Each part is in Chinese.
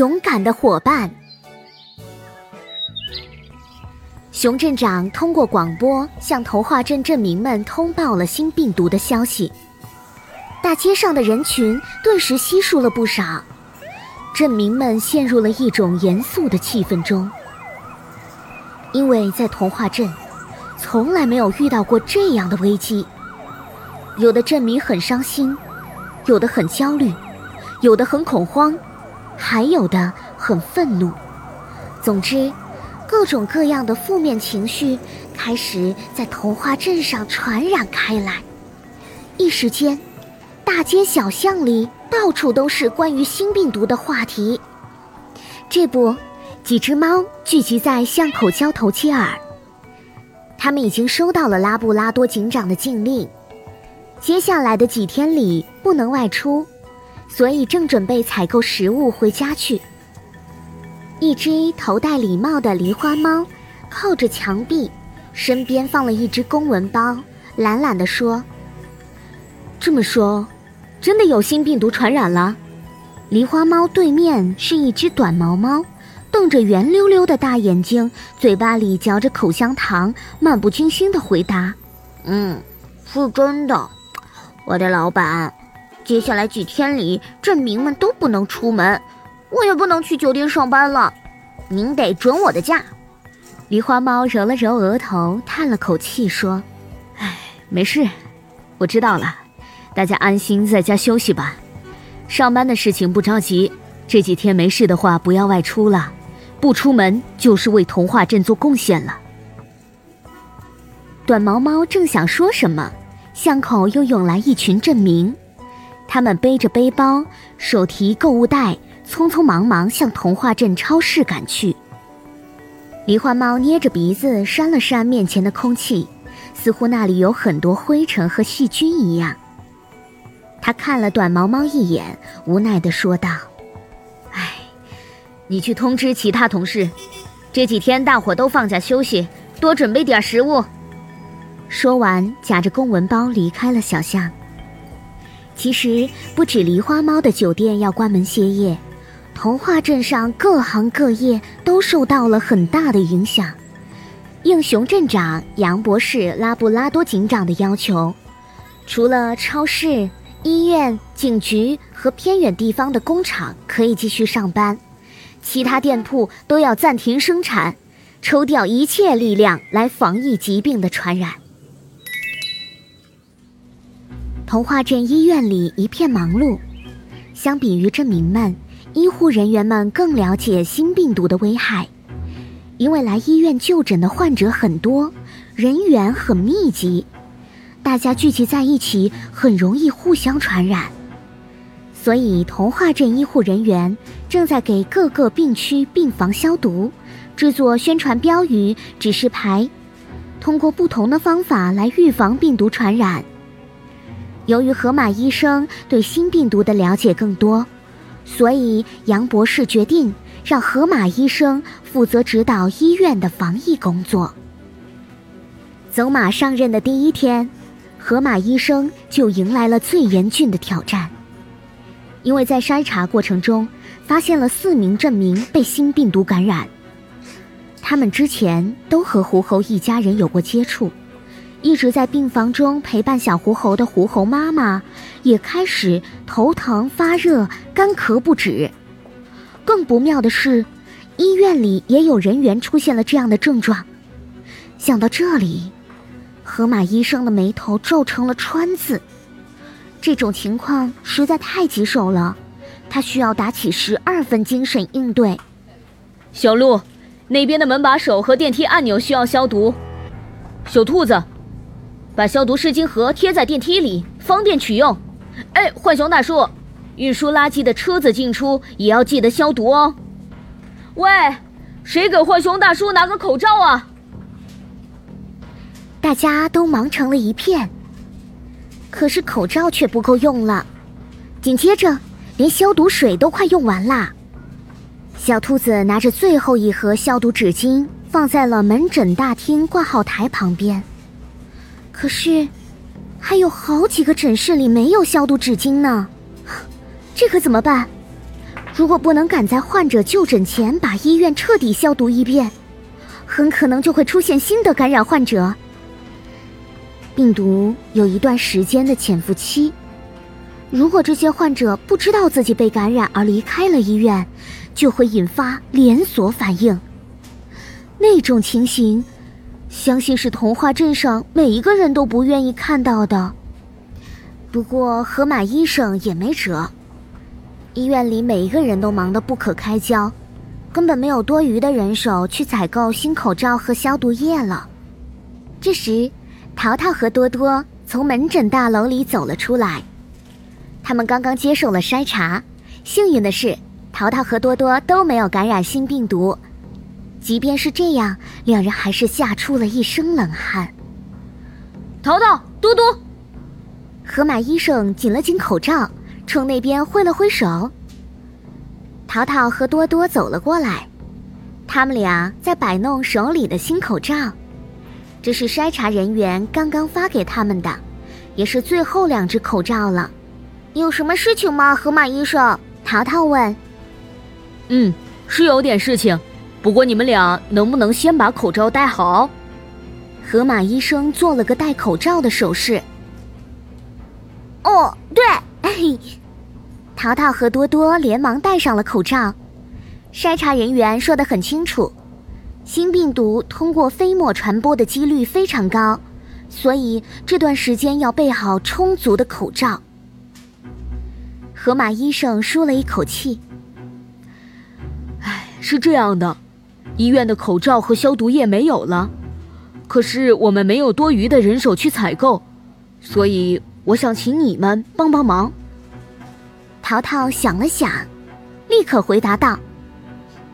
勇敢的伙伴。熊镇长通过广播向童话镇镇民们通报了新病毒的消息，大街上的人群顿时稀疏了不少，镇民们陷入了一种严肃的气氛中，因为在童话镇，从来没有遇到过这样的危机。有的镇民很伤心，有的很焦虑，有的很恐慌，还有的很愤怒。总之。各种各样的负面情绪开始在童话镇上传染开来，一时间，大街小巷里到处都是关于新病毒的话题。这不，几只猫聚集在巷口交头接耳。他们已经收到了拉布拉多警长的禁令，接下来的几天里不能外出，所以正准备采购食物回家去。一只头戴礼帽的狸花猫，靠着墙壁，身边放了一只公文包，懒懒地说：“这么说，真的有新病毒传染了？”狸花猫对面是一只短毛猫，瞪着圆溜溜的大眼睛，嘴巴里嚼着口香糖，漫不经心地回答：“嗯，是真的。我的老板，接下来几天里，镇民们都不能出门。”我也不能去酒店上班了，您得准我的假。狸花猫揉了揉额头，叹了口气说：“哎，没事，我知道了。大家安心在家休息吧。上班的事情不着急，这几天没事的话不要外出了，不出门就是为童话镇做贡献了。”短毛猫正想说什么，巷口又涌来一群镇民，他们背着背包，手提购物袋。匆匆忙忙向童话镇超市赶去。狸花猫捏着鼻子扇了扇面前的空气，似乎那里有很多灰尘和细菌一样。他看了短毛猫一眼，无奈地说道：“哎，你去通知其他同事，这几天大伙都放假休息，多准备点食物。”说完，夹着公文包离开了小巷。其实，不止狸花猫的酒店要关门歇业。童话镇上各行各业都受到了很大的影响。应熊镇长、杨博士、拉布拉多警长的要求，除了超市、医院、警局和偏远地方的工厂可以继续上班，其他店铺都要暂停生产，抽调一切力量来防疫疾病的传染。童话镇医院里一片忙碌，相比于镇民们。医护人员们更了解新病毒的危害，因为来医院就诊的患者很多，人员很密集，大家聚集在一起很容易互相传染。所以，童话镇医护人员正在给各个病区病房消毒，制作宣传标语、指示牌，通过不同的方法来预防病毒传染。由于河马医生对新病毒的了解更多。所以，杨博士决定让河马医生负责指导医院的防疫工作。走马上任的第一天，河马医生就迎来了最严峻的挑战，因为在筛查过程中发现了四名镇民被新病毒感染，他们之前都和狐猴一家人有过接触。一直在病房中陪伴小狐猴的狐猴妈妈，也开始头疼、发热、干咳不止。更不妙的是，医院里也有人员出现了这样的症状。想到这里，河马医生的眉头皱成了川字。这种情况实在太棘手了，他需要打起十二分精神应对。小鹿，那边的门把手和电梯按钮需要消毒。小兔子。把消毒湿巾盒贴在电梯里，方便取用。哎，浣熊大叔，运输垃圾的车子进出也要记得消毒哦。喂，谁给浣熊大叔拿个口罩啊？大家都忙成了一片，可是口罩却不够用了。紧接着，连消毒水都快用完啦。小兔子拿着最后一盒消毒纸巾，放在了门诊大厅挂号台旁边。可是，还有好几个诊室里没有消毒纸巾呢，这可怎么办？如果不能赶在患者就诊前把医院彻底消毒一遍，很可能就会出现新的感染患者。病毒有一段时间的潜伏期，如果这些患者不知道自己被感染而离开了医院，就会引发连锁反应。那种情形，相信是童话镇上每一个人都不愿意看到的。不过河马医生也没辙，医院里每一个人都忙得不可开交，根本没有多余的人手去采购新口罩和消毒液了。这时，淘淘和多多从门诊大楼里走了出来，他们刚刚接受了筛查，幸运的是，淘淘和多多都没有感染新病毒。即便是这样，两人还是吓出了一身冷汗。淘淘，多多，河马医生紧了紧口罩，冲那边挥了挥手。淘淘和多多走了过来，他们俩在摆弄手里的新口罩。这是筛查人员刚刚发给他们的，也是最后两只口罩了。有什么事情吗，河马医生？淘淘问。嗯，是有点事情。不过你们俩能不能先把口罩戴好？河马医生做了个戴口罩的手势。哦，对，淘淘和多多连忙戴上了口罩。筛查人员说的很清楚，新病毒通过飞沫传播的几率非常高，所以这段时间要备好充足的口罩。河马医生舒了一口气。唉，是这样的。医院的口罩和消毒液没有了，可是我们没有多余的人手去采购，所以我想请你们帮帮忙。淘淘想了想，立刻回答道：“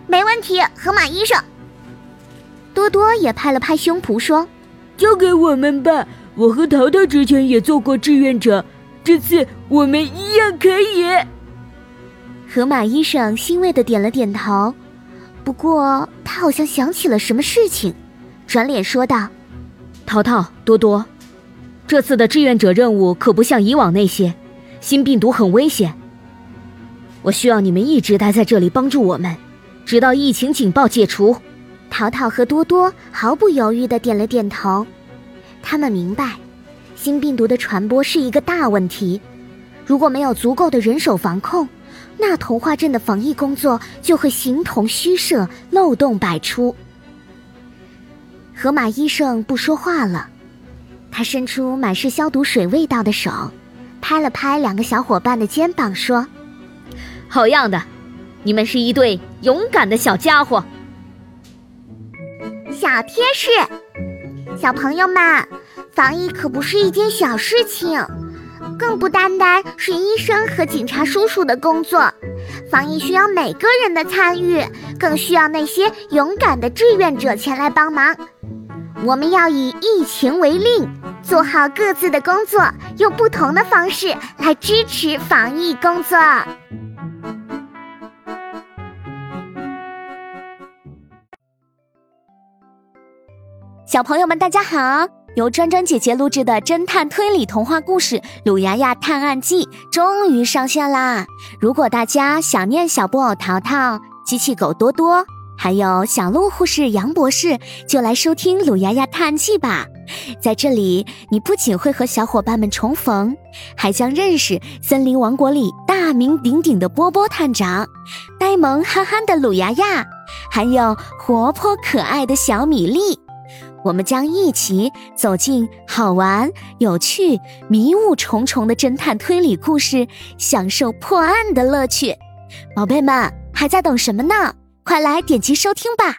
没问题，河马医生。”多多也拍了拍胸脯说：“交给我们吧，我和淘淘之前也做过志愿者，这次我们一样可以。”河马医生欣慰的点了点头。不过，他好像想起了什么事情，转脸说道：“淘淘、多多，这次的志愿者任务可不像以往那些，新病毒很危险。我需要你们一直待在这里帮助我们，直到疫情警报解除。”淘淘和多多毫不犹豫的点了点头，他们明白，新病毒的传播是一个大问题，如果没有足够的人手防控。那童话镇的防疫工作就会形同虚设，漏洞百出。河马医生不说话了，他伸出满是消毒水味道的手，拍了拍两个小伙伴的肩膀，说：“好样的，你们是一对勇敢的小家伙。”小贴士：小朋友们，防疫可不是一件小事情。更不单单是医生和警察叔叔的工作，防疫需要每个人的参与，更需要那些勇敢的志愿者前来帮忙。我们要以疫情为令，做好各自的工作，用不同的方式来支持防疫工作。小朋友们，大家好。由专专姐姐录制的侦探推理童话故事《鲁牙牙探案记》终于上线啦！如果大家想念小布偶淘淘、机器狗多多，还有小鹿护士杨博士，就来收听《鲁牙牙探案记》吧。在这里，你不仅会和小伙伴们重逢，还将认识森林王国里大名鼎鼎的波波探长、呆萌憨憨的鲁牙牙，还有活泼可爱的小米粒。我们将一起走进好玩、有趣、迷雾重重的侦探推理故事，享受破案的乐趣。宝贝们，还在等什么呢？快来点击收听吧！